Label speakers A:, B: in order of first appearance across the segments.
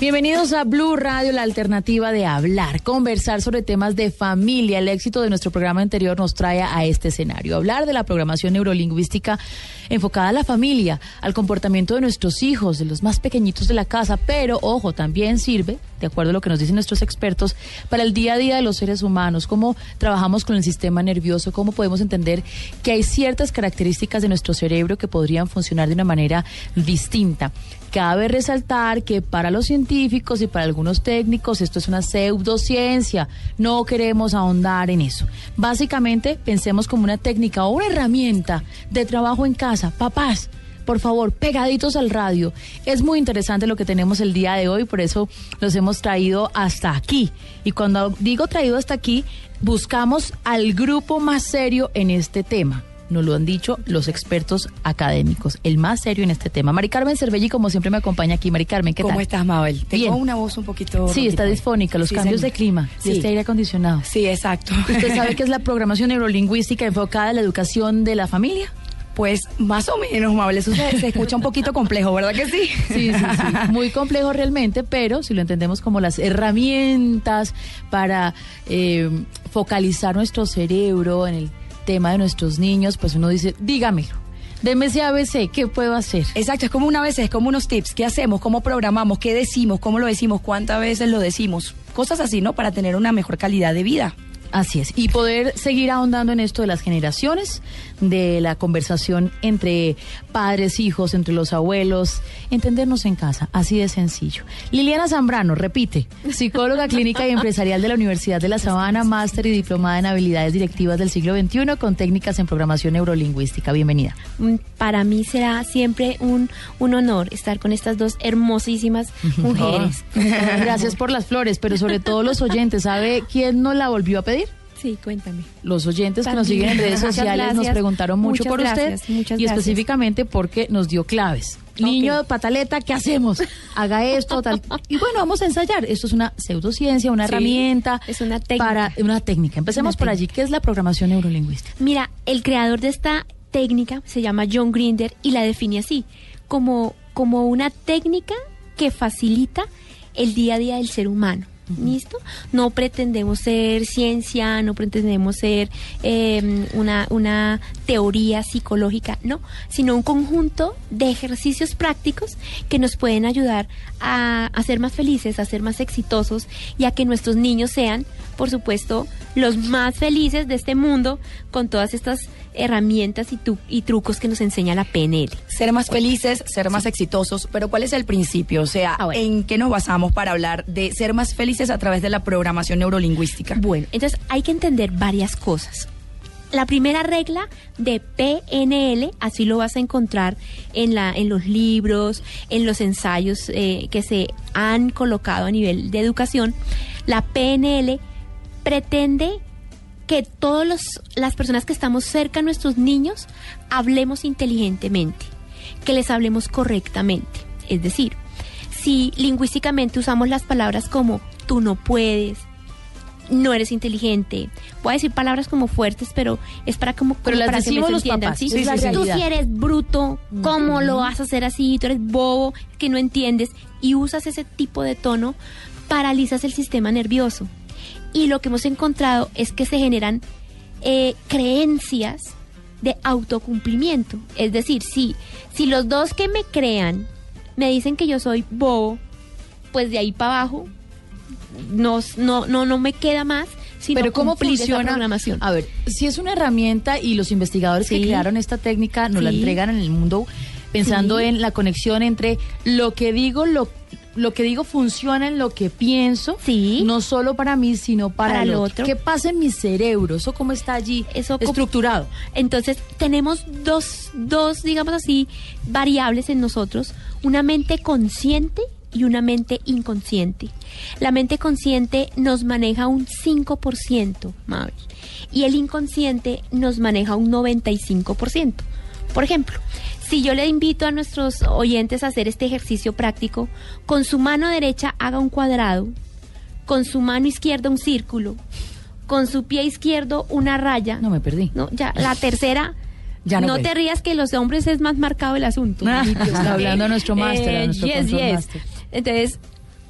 A: Bienvenidos a Blue Radio, la alternativa de hablar, conversar sobre temas de familia. El éxito de nuestro programa anterior nos trae a este escenario. Hablar de la programación neurolingüística enfocada a la familia, al comportamiento de nuestros hijos, de los más pequeñitos de la casa, pero ojo, también sirve, de acuerdo a lo que nos dicen nuestros expertos, para el día a día de los seres humanos, cómo trabajamos con el sistema nervioso, cómo podemos entender que hay ciertas características de nuestro cerebro que podrían funcionar de una manera distinta. Cabe resaltar que para los científicos y para algunos técnicos esto es una pseudociencia. No queremos ahondar en eso. Básicamente pensemos como una técnica o una herramienta de trabajo en casa. Papás, por favor, pegaditos al radio. Es muy interesante lo que tenemos el día de hoy, por eso los hemos traído hasta aquí. Y cuando digo traído hasta aquí, buscamos al grupo más serio en este tema nos lo han dicho los expertos académicos, el más serio en este tema. Mari Carmen Cervelli, como siempre, me acompaña aquí. Mari Carmen, ¿qué
B: ¿Cómo
A: tal?
B: estás, Mabel? Tengo
A: Bien.
B: una voz un poquito...
A: Sí, está disfónica, los
B: Sí,
A: cambios
B: señor.
A: de clima,
B: Sí.
A: y este aire acondicionado.
B: Sí, exacto.
A: ¿Usted sabe qué es la programación neurolingüística enfocada en la educación de la familia?
B: Pues más o menos, Mabel, eso se, se escucha un poquito complejo, ¿verdad que sí?
A: Sí, sí, sí. Muy complejo realmente, pero si lo entendemos como las herramientas para eh, focalizar nuestro cerebro en el tema de nuestros niños, pues uno dice, dígame, deme ese ABC, ¿qué puedo hacer?
B: Exacto, es como una vez, es como unos tips. ¿Qué hacemos? ¿Cómo programamos? ¿Qué decimos? ¿Cómo lo decimos? ¿Cuántas veces lo decimos? Cosas así, ¿no? Para tener una mejor calidad de vida.
A: Así es. Y poder seguir ahondando en esto de las generaciones, de la conversación entre padres, hijos, entre los abuelos, entendernos en casa, así de sencillo. Liliana Zambrano, repite, psicóloga clínica y empresarial de la Universidad de La Sabana, máster y diplomada en habilidades directivas del siglo XXI con técnicas en programación neurolingüística. Bienvenida.
C: Mm, Para mí será siempre un, un honor estar con estas dos hermosísimas mujeres.
A: Gracias por las flores, pero sobre todo los oyentes. ¿Sabe quién nos la volvió a pedir?
C: Sí, cuéntame.
A: los oyentes que nos siguen en redes sociales nos preguntaron mucho
C: Muchas
A: por
C: gracias,
A: usted
C: muchas
A: y
C: gracias.
A: específicamente porque nos dio claves. Niño pataleta, ¿qué hacemos? Haga esto, tal. Y bueno, vamos a ensayar. Esto es una pseudociencia, una
C: Sí,
A: herramienta.
C: es una técnica.
A: Para, una técnica. Empecemos
C: Una
A: por allí. ¿Qué es la programación neurolingüística?
C: Mira, el creador de esta técnica se llama John Grinder y la define así, como, como una técnica que facilita el día a día del ser humano. ¿Listo? No pretendemos ser ciencia, no pretendemos ser eh, una, una teoría psicológica, no, sino un conjunto de ejercicios prácticos que nos pueden ayudar a, a ser más felices, a ser más exitosos y a que nuestros niños sean, por supuesto, los más felices de este mundo con todas estas herramientas y, tu- y trucos que nos enseña la PNL.
B: Ser más felices, ser más exitosos, pero ¿cuál es el principio? O sea,
C: Ah, bueno.
B: ¿en qué nos basamos para hablar de ser más felices a través de la programación neurolingüística?
C: Bueno, entonces hay que entender varias cosas. La primera regla de PNL, así lo vas a encontrar en, la, en los libros, en los ensayos eh, que se han colocado a nivel de educación, la PNL pretende que todas las personas que estamos cerca a nuestros niños hablemos inteligentemente, que les hablemos correctamente. Es decir, si lingüísticamente usamos las palabras como tú no puedes, no eres inteligente. Voy a decir palabras como fuertes, pero es para como,
A: Pero
C: como
A: las
C: para que me
A: los
C: entiendan,
A: papás,
C: ¿sí?
A: la
C: Tú si eres bruto, ¿cómo lo vas a hacer así? Tú eres bobo, que no entiendes y usas ese tipo de tono, paralizas el sistema nervioso. Y lo que hemos encontrado es que se generan eh, creencias de autocumplimiento. Es decir, si, si los dos que me crean me dicen que yo soy bobo, pues de ahí para abajo no, no, no, no me queda más sino
A: Pero ¿cómo funciona?
C: programación.
A: A ver, si es una herramienta y los investigadores que crearon esta técnica nos la entregan en el mundo pensando
C: Sí.
A: en la conexión entre lo que digo, lo lo que digo funciona en lo que pienso,
C: Sí.
A: no solo para mí, sino para,
C: Para
A: el otro.
C: otro.
A: ¿Qué pasa en mi cerebro? ¿Eso cómo está allí
C: Eso
A: estructurado?
C: Entonces, tenemos dos, dos, digamos así, variables en nosotros, una mente consciente y una mente inconsciente. La mente consciente nos maneja un 5%, Mabel, y el inconsciente nos maneja un 95%. Por ejemplo, si yo le invito a nuestros oyentes a hacer este ejercicio práctico, con su mano derecha haga un cuadrado, con su mano izquierda un círculo, con su pie izquierdo una raya.
A: No me perdí.
C: No, ya, la tercera.
A: Ya no
C: no te rías que los hombres es más marcado el asunto.
A: Ah, está hablando a nuestro máster, a nuestro
C: yes. Entonces,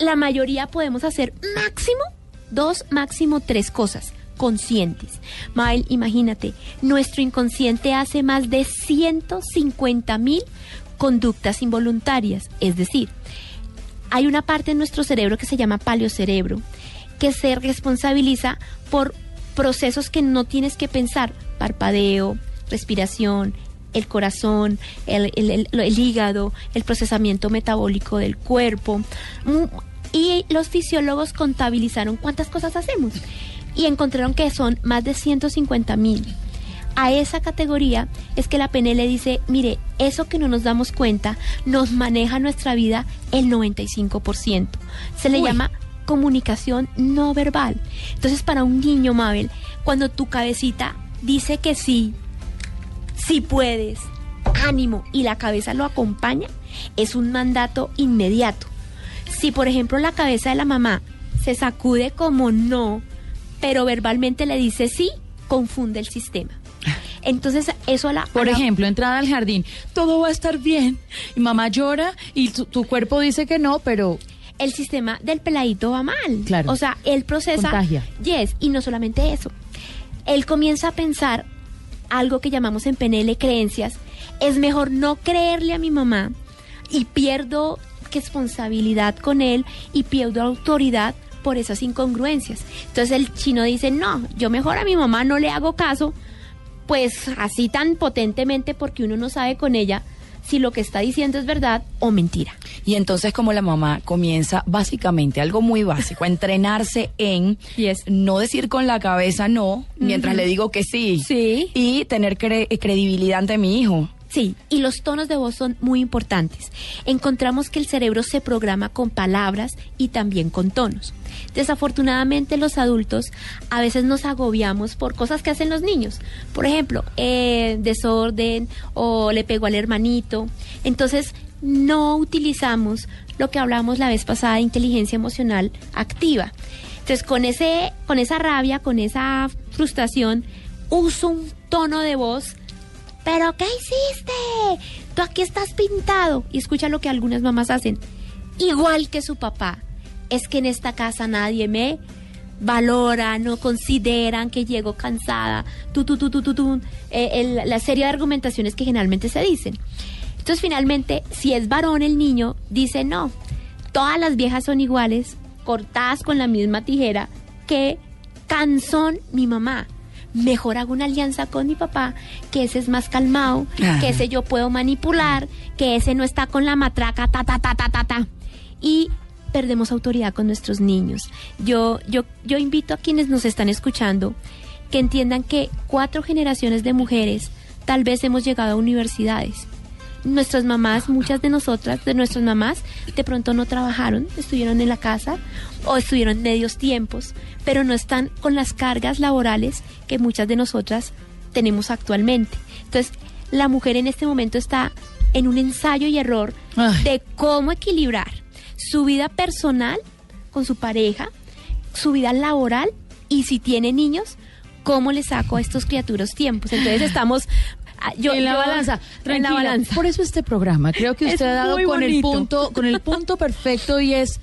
C: la mayoría podemos hacer máximo dos, máximo tres cosas conscientes. Mael, imagínate, nuestro inconsciente hace más de 150 mil conductas involuntarias. Es decir, hay una parte en nuestro cerebro que se llama paleocerebro, que se responsabiliza por procesos que no tienes que pensar, parpadeo, respiración, el corazón, el, el- hígado, el procesamiento metabólico del cuerpo. Mm, Y los fisiólogos contabilizaron cuántas cosas hacemos y encontraron que son más de 150 mil. A esa categoría es que la PNL dice, mire, eso que no nos damos cuenta nos maneja nuestra vida el 95%. Se le
A: Uy.
C: llama comunicación no verbal. Entonces, para un niño, Mabel, cuando tu cabecita dice que sí, sí puedes, ánimo, y la cabeza lo acompaña, es un mandato inmediato. Si, por ejemplo, la cabeza de la mamá se sacude como no, pero verbalmente le dice sí, confunde el sistema. Entonces, eso a la...
A: Por
C: a la-
A: ejemplo, entrada al jardín, todo va a estar bien. Y mamá llora y tu, tu cuerpo dice que no, pero
C: el sistema del peladito va mal.
A: Claro.
C: O sea, él procesa.
A: Contagia.
C: Yes, y no solamente eso. Él comienza a pensar algo que llamamos en PNL creencias. Es mejor no creerle a mi mamá y pierdo responsabilidad con él y pierdo autoridad por esas incongruencias. Entonces el chino dice, no, yo mejor a mi mamá no le hago caso, pues así tan potentemente porque uno no sabe con ella si lo que está diciendo es verdad o mentira.
B: Y entonces como la mamá comienza básicamente algo muy básico, a entrenarse en
C: Yes.
B: no decir con la cabeza no, mientras le digo que sí.
C: Sí.
B: Y tener cre- credibilidad ante mi hijo.
C: Sí, y los tonos de voz son muy importantes. Encontramos que el cerebro se programa con palabras y también con tonos. Desafortunadamente los adultos a veces nos agobiamos por cosas que hacen los niños. Por ejemplo, eh, desorden o le pegó al hermanito. Entonces no utilizamos lo que hablamos la vez pasada de inteligencia emocional activa. Entonces con, ese, con esa rabia, con esa frustración, uso un tono de voz ¿Pero qué hiciste? Tú aquí estás pintado. Y escucha lo que algunas mamás hacen. Igual que su papá. Es que en esta casa nadie me valora, no consideran que llego cansada. Tu, tu, tu, tu, tu, tu. Eh, la serie de argumentaciones que generalmente se dicen. Entonces, finalmente, si es varón el niño, dice no. Todas las viejas son iguales, cortadas con la misma tijera. Que cansón mi mamá. Mejor hago una alianza con mi papá, que ese es más calmado, que ese yo puedo manipular, que ese no está con la matraca, ta, ta, ta, ta, ta, ta. Y perdemos autoridad con nuestros niños. Yo, yo, yo invito a quienes nos están escuchando que entiendan que cuatro generaciones de mujeres tal vez hemos llegado a universidades. Nuestras mamás, muchas de nosotras, de nuestras mamás, de pronto no trabajaron, estuvieron en la casa o estuvieron medios tiempos, pero no están con las cargas laborales que muchas de nosotras tenemos actualmente. Entonces, la mujer en este momento está en un ensayo y error
A: Ay.
C: de cómo equilibrar su vida personal con su pareja, su vida laboral y si tiene niños, cómo le saco a estos criaturos tiempos. Entonces estamos yo,
A: en la
C: yo-
A: balanza,
C: en la balanza.
A: Por eso este programa, creo que
C: Es
A: usted ha dado con el punto, con el punto perfecto y es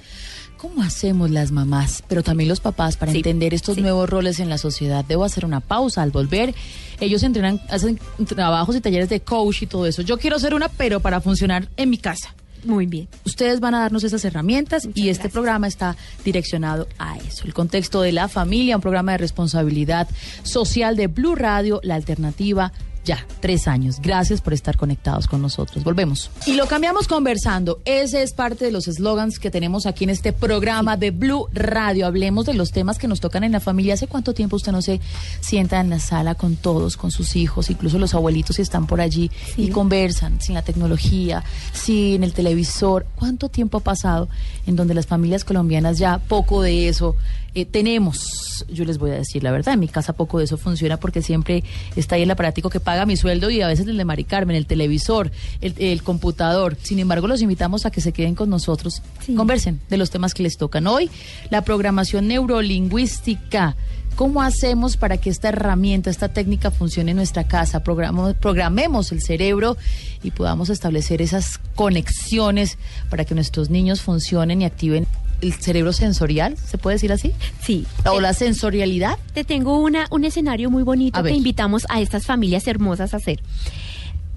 A: ¿cómo hacemos las mamás, pero también los papás para
C: Sí,
A: entender estos
C: sí.
A: nuevos roles en la sociedad? Debo hacer una pausa al volver. Ellos entrenan, hacen trabajos y talleres de coach y todo eso. Yo quiero hacer una, pero para funcionar en mi casa.
C: Muy bien.
A: Ustedes van a darnos esas herramientas
C: Muchas
A: y este
C: gracias.
A: programa está direccionado a eso. El contexto de la familia, un programa de responsabilidad social de Blue Radio, la alternativa ya, tres años. Gracias por estar conectados con nosotros. Volvemos. Y lo cambiamos conversando. Ese es parte de los eslogans que tenemos aquí en este programa de Blue Radio. Hablemos de los temas que nos tocan en la familia. ¿Hace cuánto tiempo usted no se sienta en la sala con todos, con sus hijos, incluso los abuelitos si están por allí y conversan sin la tecnología, sin el televisor? ¿Cuánto tiempo ha pasado en donde las familias colombianas ya poco de eso eh, tenemos, yo les voy a decir la verdad, en mi casa poco de eso funciona porque siempre está ahí el aparatico que paga mi sueldo y a veces el de Mari Carmen, el televisor, el, el computador. Sin embargo, los invitamos a que se queden con nosotros,
C: Sí.
A: conversen de los temas que les tocan. Hoy, la programación neurolingüística. ¿Cómo hacemos para que esta herramienta, esta técnica funcione en nuestra casa? Programo- programemos el cerebro y podamos establecer esas conexiones para que nuestros niños funcionen y activen el cerebro sensorial, ¿se puede decir así?
C: Sí.
A: O la sensorialidad.
C: Te tengo una, un escenario muy bonito
A: A
C: que
A: ver.
C: invitamos a estas familias hermosas a hacer.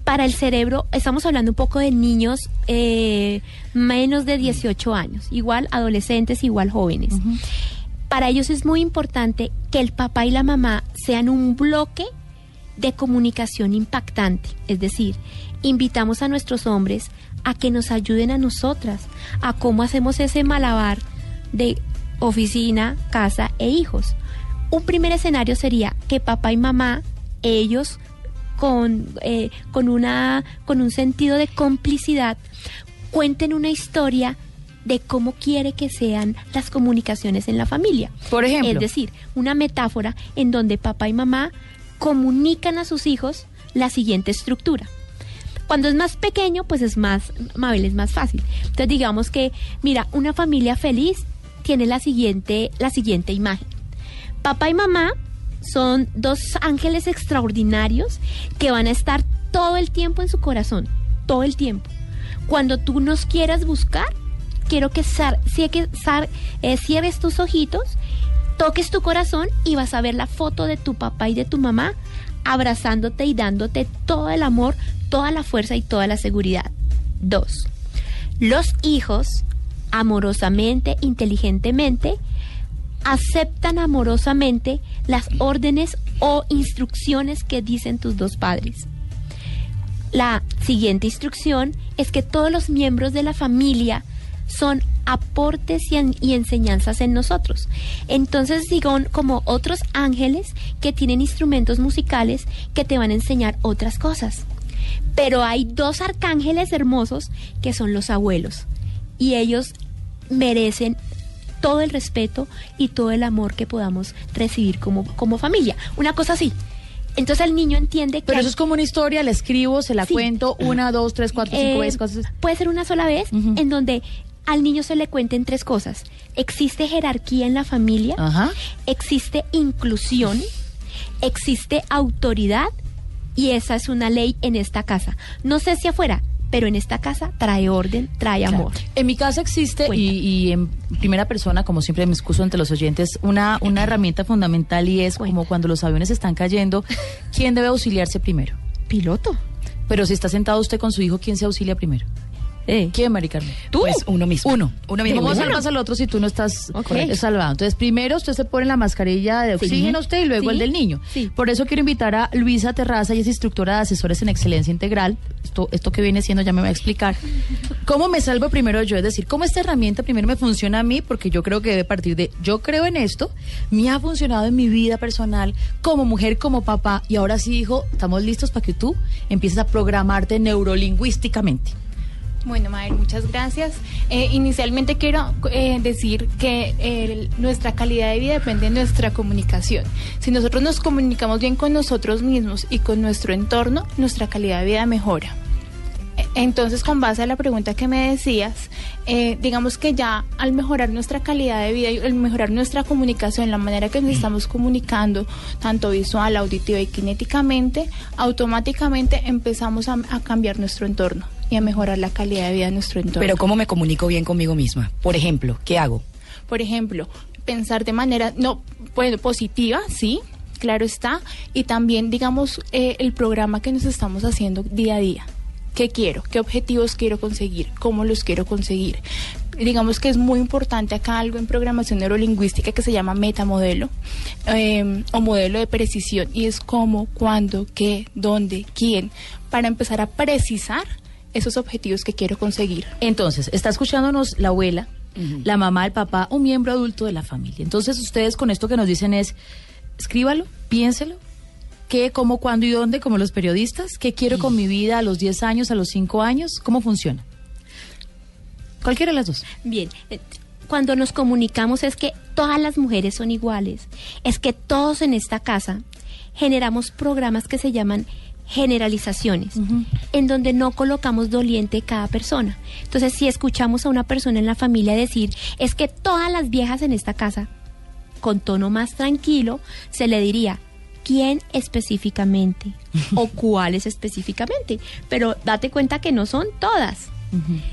C: Para el cerebro, estamos hablando un poco de niños eh, menos de 18 años, igual adolescentes, igual jóvenes. Para ellos es muy importante que el papá y la mamá sean un bloque de comunicación impactante. Es decir, invitamos a nuestros hombres a que nos ayuden a nosotras, a cómo hacemos ese malabar de oficina, casa e hijos. Un primer escenario sería que papá y mamá, ellos con, eh, con, una, con un sentido de complicidad, cuenten una historia de cómo quiere que sean las comunicaciones en la familia.
A: Por ejemplo.
C: Es decir, una metáfora en donde papá y mamá comunican a sus hijos la siguiente estructura. Cuando es más pequeño, pues es más, Mabel, es más fácil. Entonces digamos que, mira, una familia feliz tiene la siguiente, la siguiente imagen. Papá y mamá son dos ángeles extraordinarios que van a estar todo el tiempo en su corazón, todo el tiempo. Cuando tú nos quieras buscar, quiero que, que eh, cierres tus ojitos, toques tu corazón y vas a ver la foto de tu papá y de tu mamá abrazándote y dándote todo el amor, toda la fuerza y toda la seguridad. Dos, los hijos, amorosamente, inteligentemente, aceptan amorosamente las órdenes o instrucciones que dicen tus dos padres. La siguiente instrucción es que todos los miembros de la familia son aportes y, en- y enseñanzas en nosotros. Entonces, son como otros ángeles que tienen instrumentos musicales que te van a enseñar otras cosas. Pero hay dos arcángeles hermosos que son los abuelos. Y ellos merecen todo el respeto y todo el amor que podamos recibir como, como familia. Una cosa así. Entonces el niño entiende que...
A: Pero
C: hay-
A: eso es como una historia, la escribo, se la
C: Sí.
A: cuento una, dos, tres, cuatro, cinco
C: eh,
A: veces. cosas.
C: Puede ser una sola vez en donde al niño se le cuenten tres cosas. Existe jerarquía en la familia,
A: Ajá.
C: existe inclusión, existe autoridad y esa es una ley en esta casa. No sé si afuera, pero en esta casa trae orden, trae amor.
A: En mi casa existe, y en primera persona, como siempre me excuso ante los oyentes, una, una herramienta fundamental y es como cuando los aviones están cayendo, ¿quién debe auxiliarse primero?
C: Piloto.
A: Pero si está sentado usted con su hijo, ¿quién se auxilia primero?
C: Eh.
A: ¿Quién, Mari Carmen?
B: Tú. Pues uno mismo.
A: Uno.
B: Uno mismo.
A: ¿Cómo salvas al otro si tú no estás
C: Ok.
A: correcto, salvado? Entonces, primero usted se pone la mascarilla de
C: Sí.
A: oxígeno a usted y luego
C: Sí.
A: el del niño.
C: Sí.
A: Por eso quiero invitar a Luisa Terraza, ella es instructora de asesores en excelencia integral. Esto, esto que viene siendo ya me va a explicar. ¿Cómo me salvo primero yo? Es decir, ¿cómo esta herramienta primero me funciona a mí? Porque yo creo que debe partir de, yo creo en esto, me ha funcionado en mi vida personal, como mujer, como papá, y ahora sí, hijo, estamos listos para que tú empieces a programarte neurolingüísticamente.
D: Bueno, Mabel, muchas gracias. Eh, inicialmente quiero eh, decir que eh, nuestra calidad de vida depende de nuestra comunicación. Si nosotros nos comunicamos bien con nosotros mismos y con nuestro entorno, nuestra calidad de vida mejora. Eh, Entonces, con base a la pregunta que me decías, eh, digamos que ya al mejorar nuestra calidad de vida y al mejorar nuestra comunicación, la manera que nos estamos comunicando, tanto visual, auditiva y kinéticamente, automáticamente empezamos a cambiar nuestro entorno y a mejorar la calidad de vida de nuestro entorno.
B: Pero ¿cómo me comunico bien conmigo misma? Por ejemplo, ¿qué hago?
D: Por ejemplo, pensar de manera no bueno, positiva, sí, claro está, y también digamos eh, el programa que nos estamos haciendo día a día. ¿Qué quiero? ¿Qué objetivos quiero conseguir? ¿Cómo los quiero conseguir? digamos que es muy importante acá algo en programación neurolingüística que se llama metamodelo eh, o modelo de precisión y es cómo, cuándo, qué, dónde, quién, para empezar a precisar esos objetivos que quiero conseguir.
A: Entonces, está escuchándonos la abuela, la mamá, el papá, un miembro adulto de la familia. Entonces, ustedes con esto que nos dicen es, escríbalo, piénselo, qué, cómo, cuándo y dónde, como los periodistas, qué quiero con mi vida a los 10 años, a los 5 años, cómo funciona. Cualquiera de las dos.
C: Bien, eh, cuando nos comunicamos es que todas las mujeres son iguales, es que todos en esta casa generamos programas que se llaman generalizaciones, en donde no colocamos doliente cada persona. Entonces, si escuchamos a una persona en la familia decir, es que todas las viejas en esta casa, con tono más tranquilo, se le diría, ¿quién específicamente? o cuáles específicamente. Pero date cuenta que no son todas.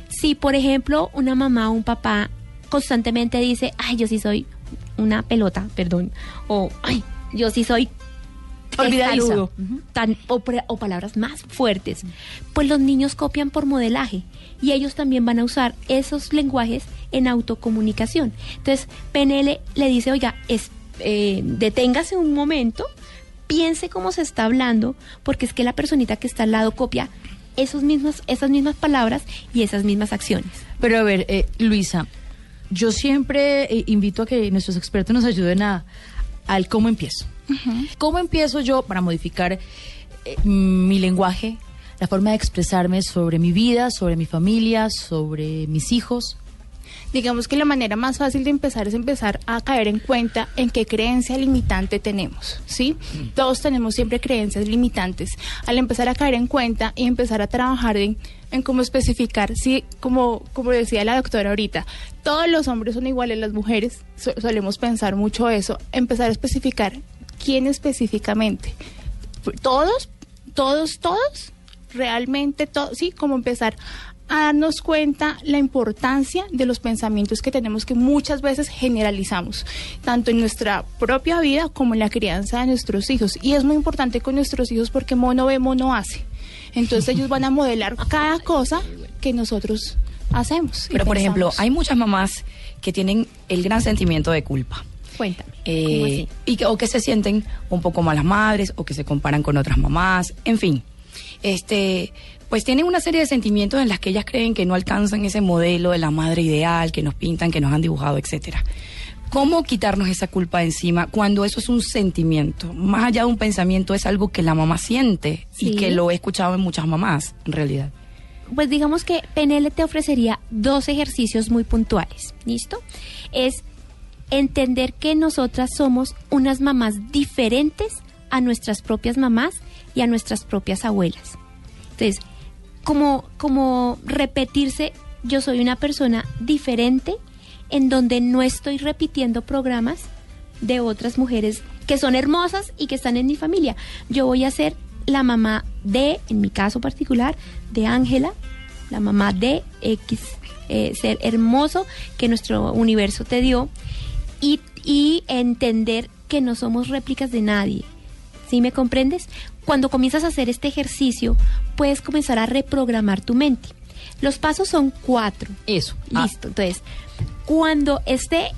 C: Si, por ejemplo, una mamá o un papá constantemente dice, ay, yo sí soy una pelota, perdón, o ay, yo sí soy
A: Olvidadiza.
C: testarudo, tan, o, palabras más fuertes, pues los niños copian por modelaje y ellos también van a usar esos lenguajes en autocomunicación. Entonces, PNL le dice, oiga, es, eh, deténgase un momento, piense cómo se está hablando, porque es que la personita que está al lado copia esos mismos, esas mismas palabras y esas mismas acciones.
A: Pero a ver, eh, Luisa, yo siempre eh, invito a que nuestros expertos nos ayuden a al cómo empiezo. ¿Cómo empiezo yo para modificar eh, mi lenguaje, la forma de expresarme sobre mi vida, sobre mi familia, sobre mis hijos?
D: Digamos que la manera más fácil de empezar es empezar a caer en cuenta en qué creencia limitante tenemos, ¿sí? Todos tenemos siempre creencias limitantes. Al empezar a caer en cuenta y empezar a trabajar en, en cómo especificar, sí, como, como decía la doctora ahorita, todos los hombres son iguales, las mujeres so- solemos pensar mucho eso, empezar a especificar quién específicamente. Todos, todos, todos, realmente todos, sí, como empezar a darnos cuenta la importancia de los pensamientos que tenemos que muchas veces generalizamos, tanto en nuestra propia vida como en la crianza de nuestros hijos. Y es muy importante con nuestros hijos porque mono ve, mono hace. Entonces ellos van a modelar cada cosa que nosotros hacemos.
B: Pero, por ejemplo, hay muchas mamás que tienen el gran sentimiento de culpa.
C: Cuéntame.
B: Eh,
C: ¿cómo así?
B: y que, o que se sienten un poco malas madres o que se comparan con otras mamás, en fin. Este, pues tienen una serie de sentimientos en las que ellas creen que no alcanzan ese modelo de la madre ideal que nos pintan, que nos han dibujado, etcétera. ¿Cómo quitarnos esa culpa de encima cuando eso es un sentimiento? Más allá de un pensamiento es algo que la mamá siente y que lo he escuchado en muchas mamás, en realidad.
C: Pues digamos que PNL te ofrecería dos ejercicios muy puntuales. ¿Listo? Es entender que nosotras somos unas mamás diferentes a nuestras propias mamás y a nuestras propias abuelas. Entonces, como, como repetirse, yo soy una persona diferente en donde no estoy repitiendo programas de otras mujeres que son hermosas y que están en mi familia. Yo voy a ser la mamá de, en mi caso particular, de Ángela, la mamá de X eh, ser hermoso que nuestro universo te dio y, y entender que no somos réplicas de nadie. ¿Sí me comprendes? Cuando comienzas a hacer este ejercicio, puedes comenzar a reprogramar tu mente. Los pasos son cuatro.
A: Eso. Ah,
C: Listo. Entonces, cuando esté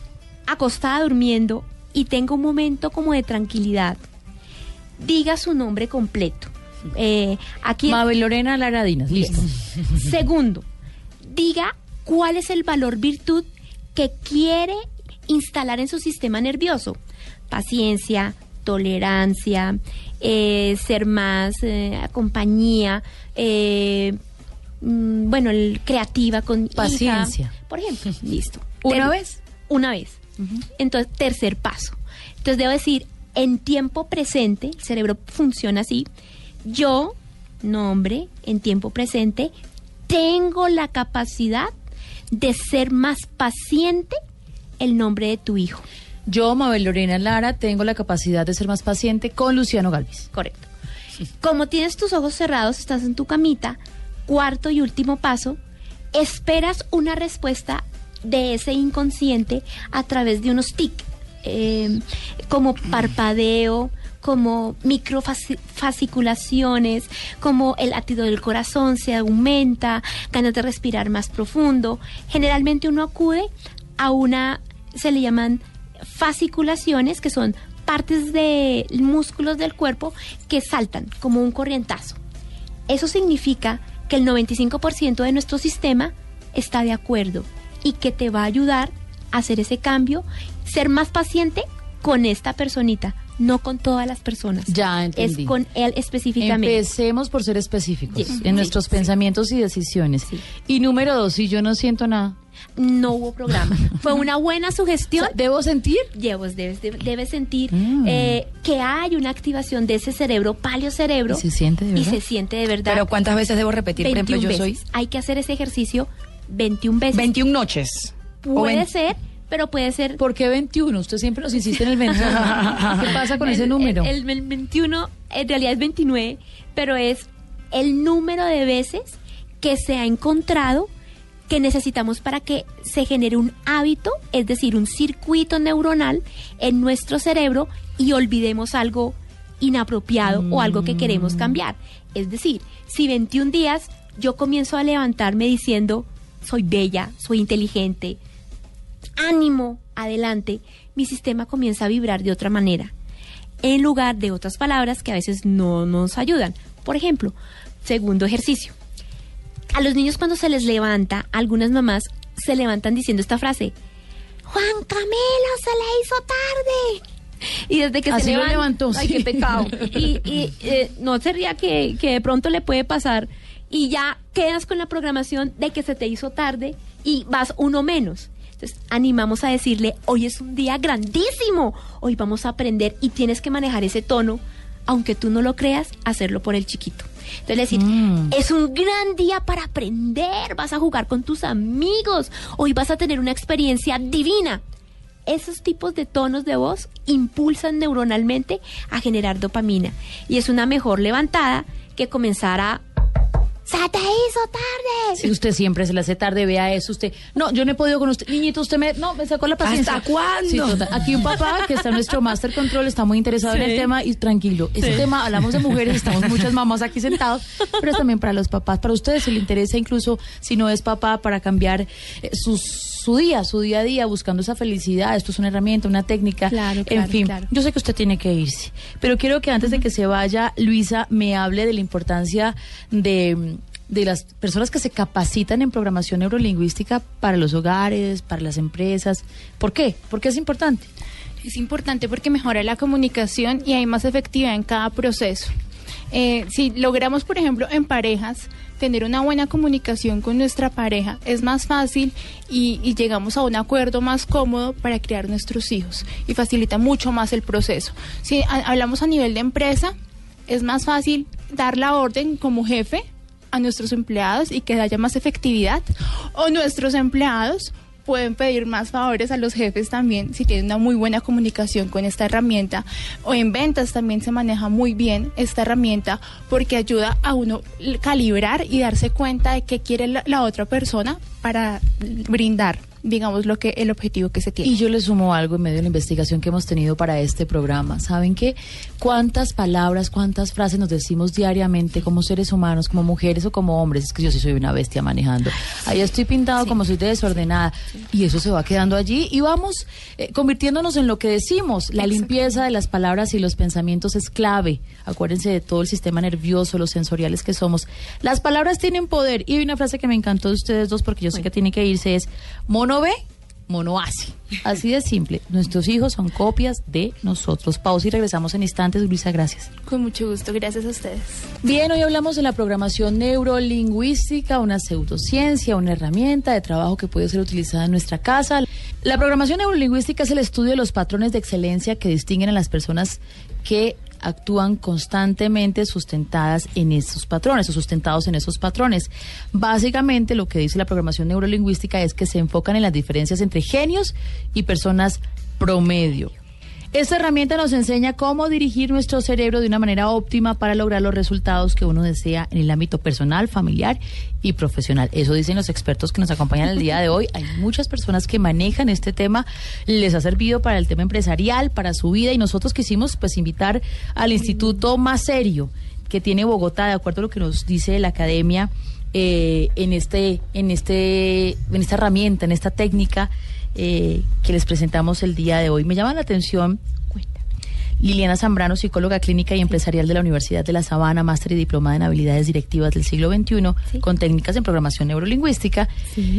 C: acostada durmiendo y tenga un momento como de tranquilidad, diga su nombre completo. Eh, aquí
A: Mabel Lorena Laradinas, listo.
C: Segundo, diga cuál es el valor virtud que quiere instalar en su sistema nervioso. Paciencia, tolerancia, eh, ser más eh, compañía, eh, mm, bueno, el, creativa con hija,
A: Paciencia.
C: por ejemplo. Listo.
A: ¿Una
C: Ter-
A: vez?
C: Una vez. Entonces, tercer paso. Entonces, debo decir, en tiempo presente, el cerebro funciona así. Yo, nombre, en tiempo presente, tengo la capacidad de ser más paciente el nombre de tu hijo.
A: Yo, Mabel Lorena Lara, tengo la capacidad de ser más paciente con Luciano Galvis.
C: Correcto. Como tienes tus ojos cerrados, estás en tu camita, cuarto y último paso, esperas una respuesta de ese inconsciente a través de unos tic, eh, como parpadeo, como microfasciculaciones, como el latido del corazón se aumenta, ganas de respirar más profundo. Generalmente uno acude a una, se le llaman fasciculaciones, que son partes de músculos del cuerpo que saltan como un corrientazo. Eso significa que el 95% de nuestro sistema está de acuerdo y que te va a ayudar a hacer ese cambio, ser más paciente con esta personita, no con todas las personas.
A: Ya entendí.
C: Es con él específicamente.
A: Empecemos por ser específicos
C: Sí.
A: en nuestros
C: Sí.
A: pensamientos y decisiones. Y número dos, si yo no siento nada,
C: No hubo programa. Fue una buena
A: o
C: sugestión.
A: sea, ¿debo sentir?
C: Llevos, debes, debes, debes sentir
A: Mm.
C: eh, que hay una activación de ese cerebro, paleocerebro.
A: ¿Y se siente de
C: Y
A: verdad?
C: se siente de verdad.
B: Pero ¿cuántas veces debo repetir? Por ejemplo,
C: 21
B: yo soy
C: veces. Hay que hacer ese ejercicio 21 veces.
B: 21 noches.
C: Puede
B: 20
C: ser, pero puede ser...
A: ¿Por qué 21? Usted siempre nos insiste en el 21. ¿Qué pasa con ese
C: el-
A: número?
C: El, el 21 en realidad es 29, pero es el número de veces que se ha encontrado que necesitamos para que se genere un hábito, es decir, un circuito neuronal en nuestro cerebro y olvidemos algo inapropiado o algo que queremos cambiar. Es decir, si 21 días yo comienzo a levantarme diciendo, soy bella, soy inteligente, ánimo, adelante, mi sistema comienza a vibrar de otra manera, en lugar de otras palabras que a veces no nos ayudan. Por ejemplo, segundo ejercicio. A los niños cuando se les levanta, algunas mamás se levantan diciendo esta frase, Juan Camilo se le hizo tarde. Y desde que
A: Así
C: se
A: lo levantó,
C: ay,
A: sí.
C: qué pecado. Y, y, eh, no sería que, que de pronto le puede pasar y ya quedas con la programación de que se te hizo tarde y vas uno menos. Entonces, animamos a decirle, hoy es un día grandísimo, hoy vamos a aprender y tienes que manejar ese tono, aunque tú no lo creas, hacerlo por el chiquito. Entonces, decir,
A: Mm.
C: es un gran día para aprender, vas a jugar con tus amigos, hoy vas a tener una experiencia divina. Esos tipos de tonos de voz impulsan neuronalmente a generar dopamina y es una mejor levantada que comenzar a ¡Se te hizo tarde!
A: Si usted siempre se le hace tarde, vea eso. Usted, no, yo no he podido con usted. Niñito, usted me, no, me sacó la paciencia.
B: ¿Hasta cuándo?
A: Sí, total. Aquí un papá que está en nuestro Master Control está muy interesado en el tema y tranquilo. Ese tema, hablamos de mujeres, estamos muchas mamás aquí sentados, pero es también para los papás. Para ustedes, si le interesa, incluso si no es papá, para cambiar eh, sus su día, su día a día, buscando esa felicidad. Esto es una herramienta, una técnica.
C: Claro,
A: en
C: claro,
A: fin,
C: claro.
A: yo sé que usted tiene que irse, pero quiero que antes de que se vaya, Luisa me hable de la importancia de, de las personas que se capacitan en programación neurolingüística para los hogares, para las empresas. ¿Por qué? ¿Por qué es importante?
D: Es importante porque mejora la comunicación y hay más efectividad en cada proceso. Eh, si logramos, por ejemplo, en parejas, tener una buena comunicación con nuestra pareja, es más fácil y, llegamos a un acuerdo más cómodo para criar nuestros hijos y facilita mucho más el proceso. Si hablamos a nivel de empresa, es más fácil dar la orden como jefe a nuestros empleados y que haya más efectividad o nuestros empleados pueden pedir más favores a los jefes también si tienen una muy buena comunicación con esta herramienta o en ventas también se maneja muy bien esta herramienta porque ayuda a uno calibrar y darse cuenta de qué quiere la, la otra persona para brindar digamos lo que el objetivo que se tiene
A: Y yo le sumo algo en medio de la investigación que hemos tenido para este programa. ¿Saben qué? ¿Cuántas palabras, cuántas frases nos decimos diariamente como seres humanos, como mujeres o como hombres? Es que yo sí soy una bestia manejando. Ahí estoy pintado como soy de desordenada. Y eso se va quedando allí y vamos eh, convirtiéndonos en lo que decimos. La limpieza de las palabras y los pensamientos es clave. Acuérdense de todo el sistema nervioso, los sensoriales que somos. Las palabras tienen poder. Y hay una frase que me encantó de ustedes dos porque yo sé que tiene que irse es mono ve, mono hace. Así de simple. Nuestros hijos son copias de nosotros. Pausa y regresamos en instantes. Luisa, gracias.
D: con mucho gusto gracias a ustedes
A: Bien, hoy hablamos de la programación neurolingüística, una pseudociencia, una herramienta de trabajo que puede ser utilizada en nuestra casa. La programación neurolingüística es el estudio de los patrones de excelencia que distinguen a las personas que actúan constantemente sustentadas en esos patrones o sustentados en esos patrones. Básicamente lo que dice la programación neurolingüística es que se enfocan en las diferencias entre genios y personas promedio. Esta herramienta nos enseña cómo dirigir nuestro cerebro de una manera óptima para lograr los resultados que uno desea en el ámbito personal, familiar y profesional. Eso dicen los expertos que nos acompañan el día de hoy. Hay muchas personas que manejan este tema, les ha servido para el tema empresarial, para su vida y nosotros quisimos pues invitar al instituto más serio que tiene Bogotá, de acuerdo a lo que nos dice la academia, eh, en este, en este, en esta herramienta, en esta técnica eh, que les presentamos el día de hoy. Me llama la atención Liliana Zambrano, psicóloga clínica y empresarial de la Universidad de La Sabana, máster y diplomada en habilidades directivas del siglo XXI, con técnicas en programación neurolingüística.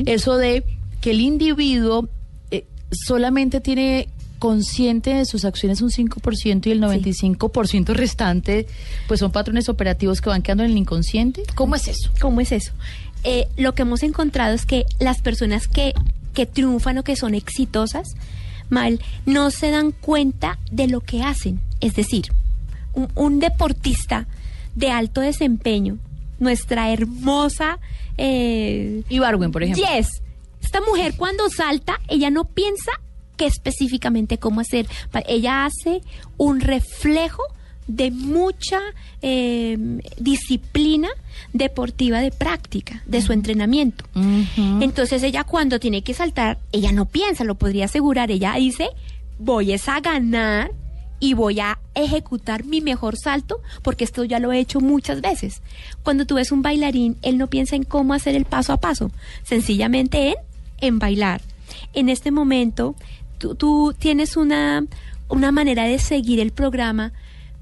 A: Eso de que el individuo eh, solamente tiene consciente de sus acciones un 5% y el 95% restante, pues son patrones operativos que van quedando en el inconsciente. ¿Cómo es eso?
C: ¿Cómo es eso? Eh, lo que hemos encontrado es que las personas que, que triunfan o que son exitosas, mal, no se dan cuenta de lo que hacen. Es decir, un, un deportista de alto desempeño, nuestra hermosa... Eh,
A: Ibarwen, por ejemplo.
C: Yes. Esta mujer cuando salta, ella no piensa qué específicamente cómo hacer. Ella hace un reflejo de mucha eh, disciplina deportiva de práctica, de su entrenamiento. Entonces ella cuando tiene que saltar, ella no piensa, lo podría asegurar, ella dice, voy es a ganar y voy a ejecutar mi mejor salto porque esto ya lo he hecho muchas veces. Cuando tú ves un bailarín, él no piensa en cómo hacer el paso a paso, sencillamente en, en bailar. En este momento, tú, tú tienes una, una manera de seguir el programa,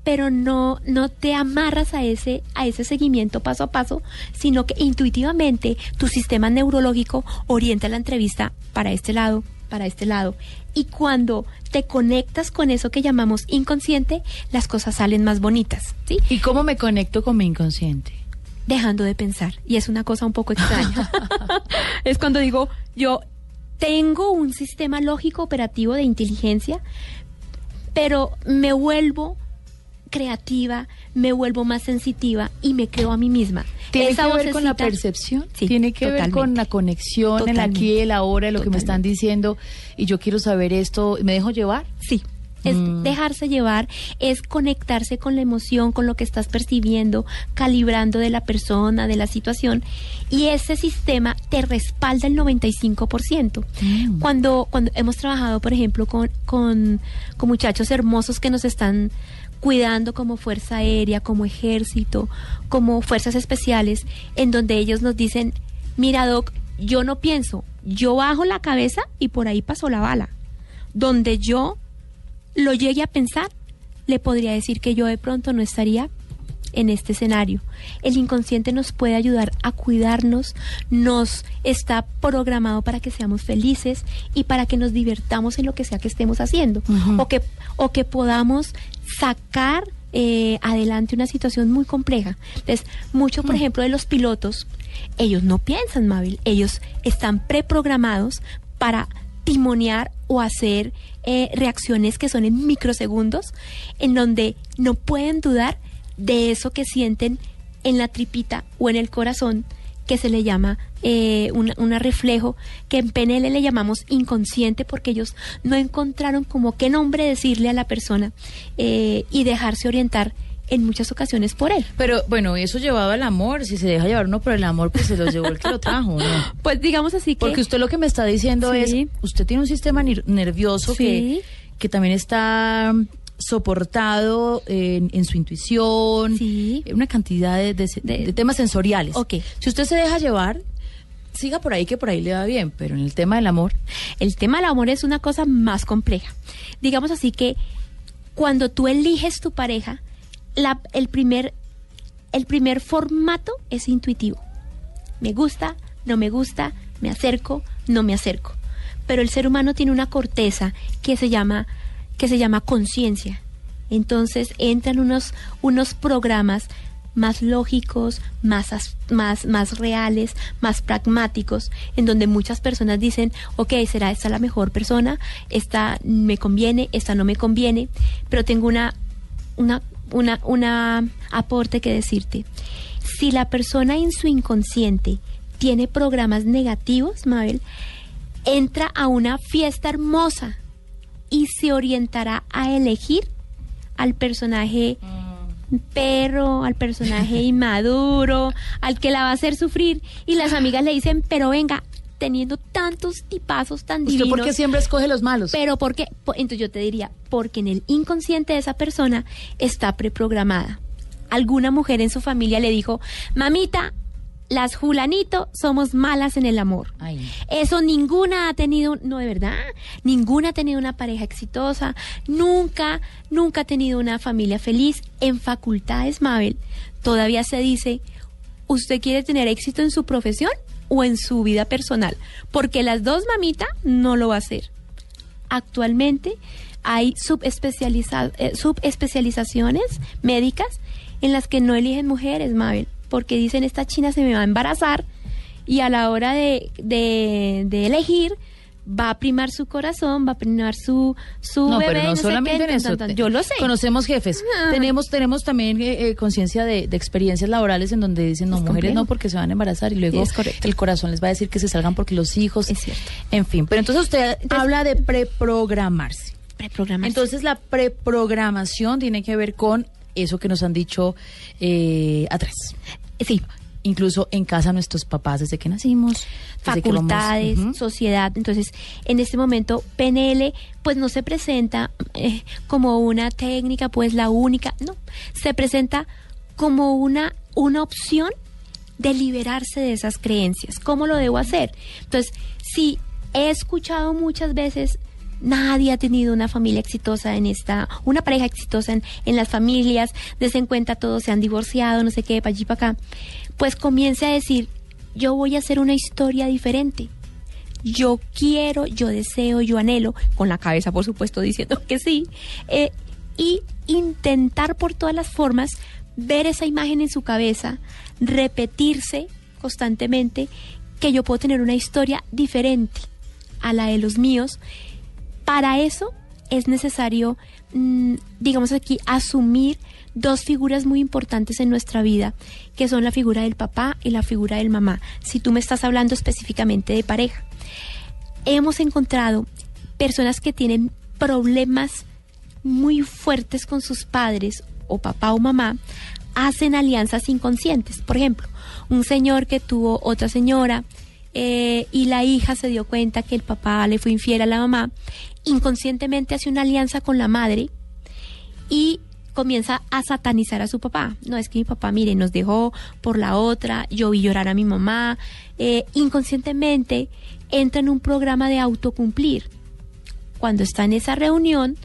C: pero no, no te amarras a ese, a ese seguimiento paso a paso, sino que intuitivamente tu sistema neurológico orienta la entrevista para este lado, para este lado. Y cuando te conectas con eso que llamamos inconsciente, las cosas salen más bonitas, ¿sí?
A: ¿Y cómo me conecto con mi inconsciente?
C: Dejando de pensar. Y es una cosa un poco extraña. es cuando digo, yo tengo un sistema lógico operativo de inteligencia, pero me vuelvo creativa, me vuelvo más sensitiva y me creo a mí misma.
A: ¿Tiene
C: Esa
A: que ver con la percepción?
C: Sí,
A: ¿Tiene que ver con
C: totalmente.
A: la conexión en el aquí el ahora, lo que me están diciendo? Y yo quiero saber esto, ¿me dejo llevar?
C: Sí. Es
A: Mm.
C: dejarse llevar, es conectarse con la emoción, con lo que estás percibiendo, calibrando de la persona, de la situación. Y ese sistema te respalda el 95%.
A: Mm.
C: Cuando, cuando hemos trabajado, por ejemplo, con, con, con muchachos hermosos que nos están cuidando como fuerza aérea, como ejército, como fuerzas especiales, en donde ellos nos dicen, mira Doc, yo no pienso, yo bajo la cabeza y por ahí pasó la bala. Donde yo lo llegue a pensar, le podría decir que yo de pronto no estaría en este escenario. El inconsciente nos puede ayudar a cuidarnos, nos está programado para que seamos felices y para que nos divertamos en lo que sea que estemos haciendo o que o que podamos sacar eh, adelante una situación muy compleja. Entonces, mucho, por ejemplo, de los pilotos, ellos no piensan, Mabel, ellos están preprogramados para timonear o hacer eh, reacciones que son en microsegundos, en donde no pueden dudar de eso que sienten en la tripita o en el corazón, que se le llama eh, un, un reflejo, que en PNL le llamamos inconsciente, porque ellos no encontraron como qué nombre decirle a la persona eh, y dejarse orientar en muchas ocasiones por él.
A: Pero bueno, eso llevado al amor, si se deja llevar uno por el amor, pues se lo llevó el que lo trajo, ¿no?
C: Pues digamos así que...
A: Porque usted lo que me está diciendo
C: Sí.
A: es, usted tiene un sistema nervioso que,
C: Sí.
A: que también está soportado en, en su intuición,
C: Sí.
A: una cantidad de, de-
C: De-
A: de temas sensoriales.
C: Ok.
A: Si usted se deja llevar, siga por ahí que por ahí le va bien, pero en el tema del amor,
C: El tema del amor es una cosa más compleja. Digamos así que cuando tú eliges tu pareja, la- el, primer, el primer formato es intuitivo. Me gusta, no me gusta, me acerco, no me acerco. Pero el ser humano tiene una corteza que se llama, que se llama conciencia. Entonces entran unos, unos programas más lógicos, más, más, más reales, más pragmáticos, en donde muchas personas dicen, ok, será esta la mejor persona, esta me conviene, esta no me conviene, pero tengo una, una, una, una aporte que decirte. Si la persona en su inconsciente tiene programas negativos, Mabel, entra a una fiesta hermosa y se orientará a elegir al personaje perro, al personaje inmaduro, al que la va a hacer sufrir y las amigas le dicen, pero venga, teniendo tantos tipazos tan
A: ¿Usted
C: divinos.
A: por qué siempre escoge los malos?
C: Pero porque, po- entonces yo te diría, porque en el inconsciente de esa persona está preprogramada. Alguna mujer en su familia le dijo, mamita, las Julanito somos malas en el amor.
A: Ay.
C: Eso ninguna ha tenido, no de verdad, ninguna ha tenido una pareja exitosa, nunca, nunca ha tenido una familia feliz. En facultades, Mabel, todavía se dice, ¿usted quiere tener éxito en su profesión o en su vida personal? Porque las dos, mamita, no lo va a hacer. Actualmente hay subespecializa- eh, subespecializaciones médicas en las que no eligen mujeres, Mabel, porque dicen esta china se me va a embarazar y a la hora de, de, de elegir va a primar su corazón, va a primar su, su
A: No,
C: bebé.
A: pero no,
C: sé
A: solamente
C: qué,
A: en eso.
C: tan, tan. Yo lo sé.
A: Conocemos jefes.
C: Ah.
A: Tenemos tenemos también eh, eh, conciencia de, de experiencias laborales en donde dicen, no,
C: Es
A: mujeres
C: complejo.
A: no porque se van a embarazar y luego
C: Es
A: el corazón les va a decir que se salgan porque los hijos.
C: Es cierto.
A: En fin, pero entonces usted habla de preprogramarse.
C: Preprogramarse.
A: Entonces la preprogramación tiene que ver con eso que nos han dicho eh, atrás.
C: Sí,
A: Incluso en casa nuestros papás desde que nacimos. desde que vamos-
C: facultades, sociedad. Entonces, en este momento, PNL, pues no se presenta eh, como una técnica, pues la única, no, se presenta como una, una opción de liberarse de esas creencias. ¿Cómo lo debo hacer? Entonces, si he escuchado muchas veces, nadie ha tenido una familia exitosa en esta, una pareja exitosa en, las familias, desde en cuenta todos se han divorciado, no sé qué, para allí, para acá, pues comience a decir, yo voy a hacer una historia diferente. Yo quiero, yo deseo, yo anhelo, con la cabeza por supuesto diciendo que sí, eh, y intentar por todas las formas ver esa imagen en su cabeza, repetirse constantemente que yo puedo tener una historia diferente a la de los míos. Para eso es necesario, mm, digamos aquí, asumir dos figuras muy importantes en nuestra vida, que son la figura del papá y la figura del mamá, si tú me estás hablando específicamente de pareja. Hemos encontrado personas que tienen problemas muy fuertes con sus padres o papá o mamá, hacen alianzas inconscientes. Por ejemplo, un señor que tuvo otra señora eh, y la hija se dio cuenta que el papá le fue infiel a la mamá, inconscientemente hace una alianza con la madre y comienza a satanizar a su papá. No, es que mi papá, mire, nos dejó por la otra, yo vi llorar a mi mamá. Eh, inconscientemente entra en un programa de autocumplir. Cuando está en esa reunión,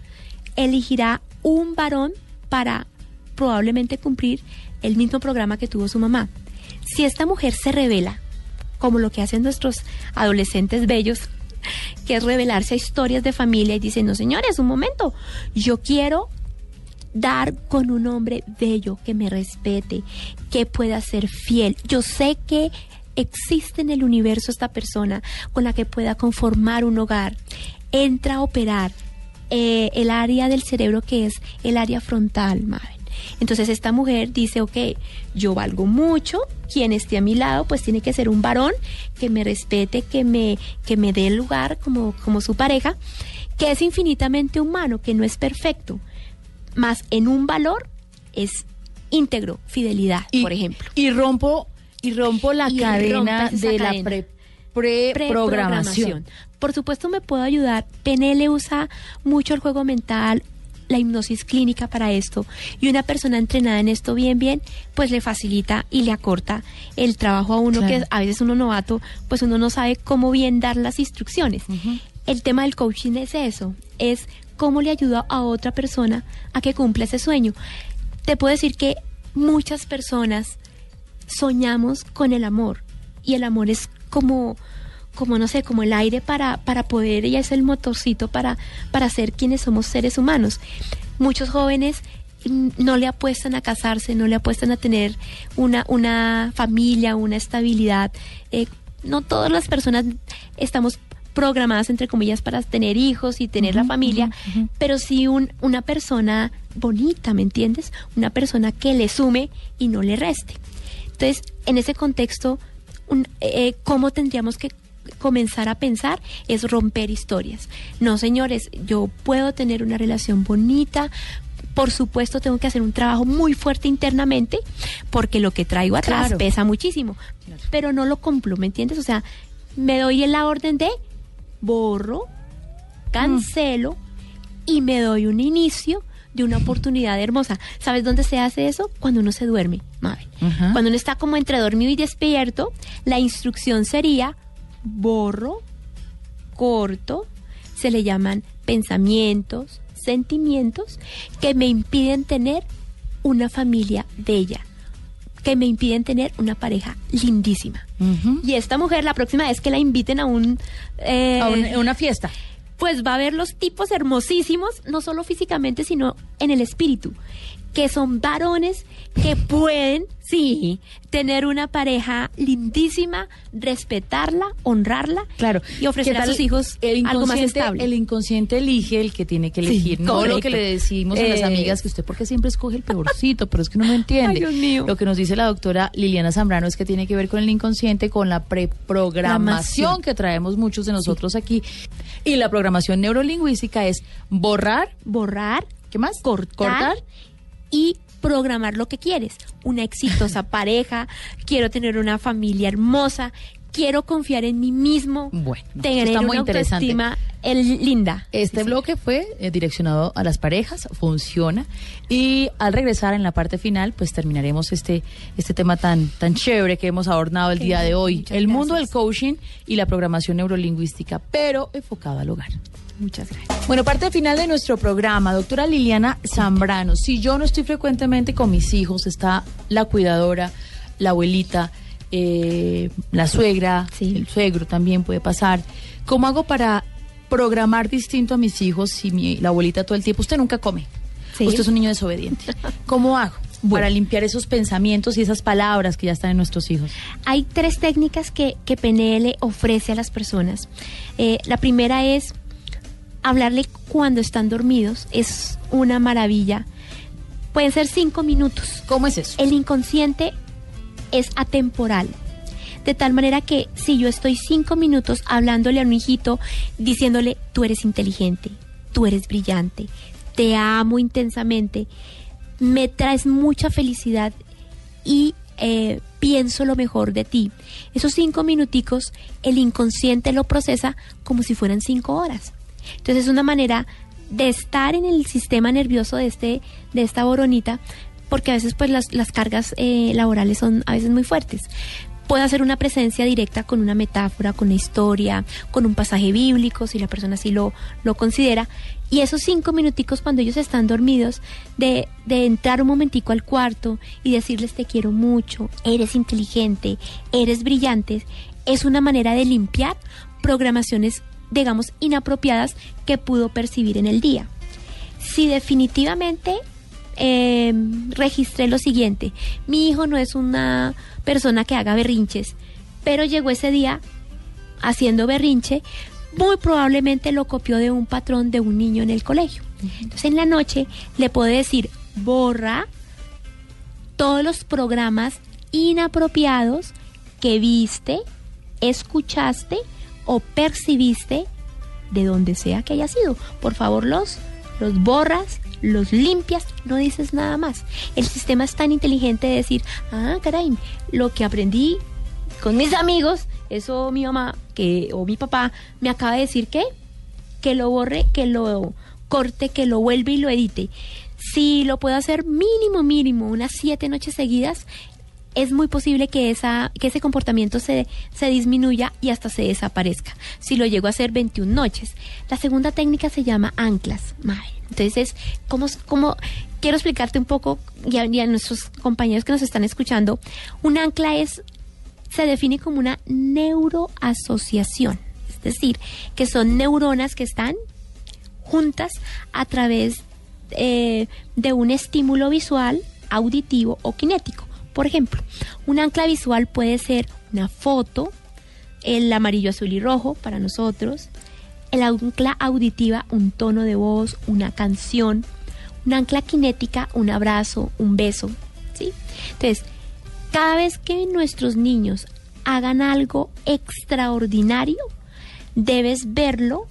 C: elegirá un varón para probablemente cumplir el mismo programa que tuvo su mamá. Si esta mujer se revela, como lo que hacen nuestros adolescentes bellos, que es revelarse a historias de familia y dicen, no señores, un momento, yo quiero dar con un hombre bello que me respete, que pueda ser fiel. Yo sé que existe en el universo esta persona con la que pueda conformar un hogar. Entra a operar eh, el área del cerebro que es el área frontal, Mabel. Entonces esta mujer dice, ok, yo valgo mucho, quien esté a mi lado pues tiene que ser un varón que me respete, que me, que me dé el lugar como, como su pareja, que es infinitamente humano, que no es perfecto, más en un valor es íntegro, fidelidad,
A: Y-
C: por ejemplo.
A: Y rompo, y rompo la
C: Y
A: cadena de
C: cadena.
A: la pre- preprogramación.
C: Por supuesto me puedo ayudar. PNL usa mucho el juego mental, la hipnosis clínica para esto. Y una persona entrenada en esto bien, bien, pues le facilita y le acorta el trabajo a uno
A: Claro.
C: que a veces uno novato, pues uno no sabe cómo bien dar las instrucciones. El tema del coaching es eso, es cómo le ayuda a otra persona a que cumpla ese sueño. Te puedo decir que muchas personas soñamos con el amor y el amor es como como no sé, como el aire para, para poder, ella es el motorcito para, para ser quienes somos seres humanos. Muchos jóvenes mm, no le apuestan a casarse, no le apuestan a tener una, una familia, una estabilidad. Eh, no todas las personas estamos programadas, entre comillas, para tener hijos y tener la familia, pero sí un, una persona bonita, ¿me entiendes? Una persona que le sume y no le reste. Entonces, en ese contexto, un- eh, ¿cómo tendríamos que comenzar a pensar es romper historias. No, señores, yo puedo tener una relación bonita, por supuesto tengo que hacer un trabajo muy fuerte internamente porque lo que traigo atrás
A: Claro.
C: pesa muchísimo, pero no lo cumplo, ¿me entiendes? O sea, me doy la orden de borro, cancelo y me doy un inicio de una oportunidad hermosa. ¿Sabes dónde se hace eso? Cuando uno se duerme, Mabel.
A: Ajá.
C: Cuando uno está como entre dormido y despierto, la instrucción sería borro, corto, se le llaman pensamientos, sentimientos que me impiden tener una familia bella, que me impiden tener una pareja lindísima. Y esta mujer, la próxima vez que la inviten a un... eh,
A: A un- una fiesta.
C: pues va a ver los tipos hermosísimos, no solo físicamente, sino en el espíritu, que son varones que pueden, sí, tener una pareja lindísima, respetarla, honrarla
A: Claro.
C: y ofrecer
A: ¿Qué
C: a sus hijos
A: el
C: algo más estable.
A: El inconsciente elige el que tiene que elegir. no lo que le decimos a las
C: Eh,
A: amigas que usted porque siempre escoge el peorcito, pero es que uno no entiende.
C: Ay, Dios mío.
A: Lo que nos dice la doctora Liliana Zambrano es que tiene que ver con el inconsciente, con la preprogramación
C: Programación.
A: que traemos muchos de nosotros aquí. Y la programación neurolingüística es borrar,
C: Borrar,
A: ¿qué más?
C: cortar,
A: Cortar.
C: y programar lo que quieres. Una exitosa pareja, quiero tener una familia hermosa, quiero confiar en mí mismo,
A: Bueno, no,
C: tener
A: está muy
C: una
A: interesante.
C: autoestima el- linda.
A: Este
C: Sí, sí.
A: bloque fue eh, direccionado a las parejas, funciona. Y al regresar en la parte final, pues terminaremos este, este tema tan, tan chévere que hemos adornado el
C: Qué
A: día de hoy. El mundo del coaching y la programación neurolingüística, pero enfocado al hogar.
C: Muchas gracias.
A: Bueno, parte final de nuestro programa, doctora Liliana Zambrano. Si yo no estoy frecuentemente con mis hijos, está la cuidadora, la abuelita, eh, la suegra,
C: Sí.
A: el suegro también puede pasar. ¿Cómo hago para programar distinto a mis hijos si mi, la abuelita todo el tiempo, usted nunca come?
C: Sí.
A: Usted es un niño desobediente. ¿Cómo hago para limpiar esos pensamientos y esas palabras que ya están en nuestros hijos?
C: Hay tres técnicas que, que PNL ofrece a las personas. Eh, la primera es hablarle cuando están dormidos. Es una maravilla. Pueden ser cinco minutos.
A: ¿Cómo es eso?
C: El inconsciente es atemporal. De tal manera que si yo estoy cinco minutos hablándole a un hijito, diciéndole, tú eres inteligente, tú eres brillante, te amo intensamente, me traes mucha felicidad y eh, pienso lo mejor de ti. Esos cinco minuticos, el inconsciente lo procesa como si fueran cinco horas. Entonces es una manera de estar en el sistema nervioso de, este, de esta boronita, porque a veces pues las, las cargas eh, laborales son a veces muy fuertes. Puede hacer una presencia directa con una metáfora, con una historia, con un pasaje bíblico, si la persona así lo, lo considera. Y esos cinco minuticos cuando ellos están dormidos, de, de entrar un momentico al cuarto y decirles te quiero mucho, eres inteligente, eres brillante, es una manera de limpiar programaciones, digamos, inapropiadas que pudo percibir en el día. Si definitivamente eh, registré lo siguiente, mi hijo no es una persona que haga berrinches, pero llegó ese día haciendo berrinche, muy probablemente lo copió de un patrón de un niño en el colegio. Entonces en la noche le puedo decir, borra todos los programas inapropiados que viste, escuchaste o percibiste de donde sea que haya sido. Por favor, los, los borras, los limpias, no dices nada más. El sistema es tan inteligente de decir, ah, caray, lo que aprendí con mis amigos, eso mi mamá que, o mi papá me acaba de decir que, que lo borre, que lo corte, que lo vuelva y lo edite. Si lo puedo hacer mínimo, mínimo, unas siete noches seguidas, es muy posible que, esa, que ese comportamiento se, se disminuya y hasta se desaparezca. Si lo llego a hacer 21 noches. La segunda técnica se llama anclas. Entonces, ¿cómo, cómo, quiero explicarte un poco y a, y a nuestros compañeros que nos están escuchando? Un ancla es, se define como una neuroasociación. Es decir, que son neuronas que están juntas a través eh, de un estímulo visual, auditivo o kinético. Por ejemplo, un ancla visual puede ser una foto, el amarillo, azul y rojo para nosotros, el ancla auditiva, un tono de voz, una canción, un ancla kinética, un abrazo, un beso, ¿sí? Entonces, cada vez que nuestros niños hagan algo extraordinario, debes verlo,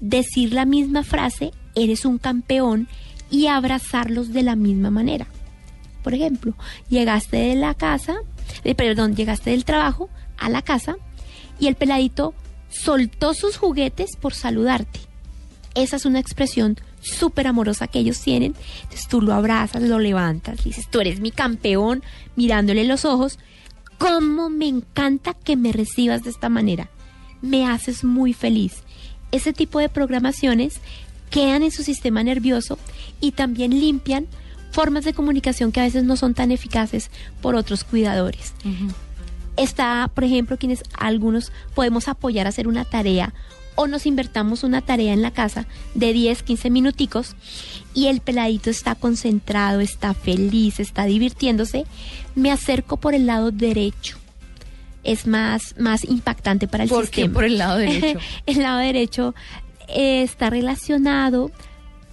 C: decir la misma frase, eres un campeón y abrazarlos de la misma manera. Por ejemplo, llegaste de la casa, eh, perdón, llegaste del trabajo a la casa y el peladito soltó sus juguetes por saludarte. Esa es una expresión súper amorosa que ellos tienen. Entonces tú lo abrazas, lo levantas, le dices, tú eres mi campeón, mirándole los ojos. ¿Cómo me encanta que me recibas de esta manera? Me haces muy feliz. Ese tipo de programaciones quedan en su sistema nervioso y también limpian formas de comunicación que a veces no son tan eficaces por otros cuidadores. Está, por ejemplo, quienes algunos podemos apoyar a hacer una tarea o nos invertamos una tarea en la casa de 10, 15 minuticos y el peladito está concentrado, está feliz, está divirtiéndose, me acerco por el lado derecho. Es más, más impactante para el
A: ¿Por
C: sistema.
A: qué por el lado derecho?
C: el lado derecho eh, está relacionado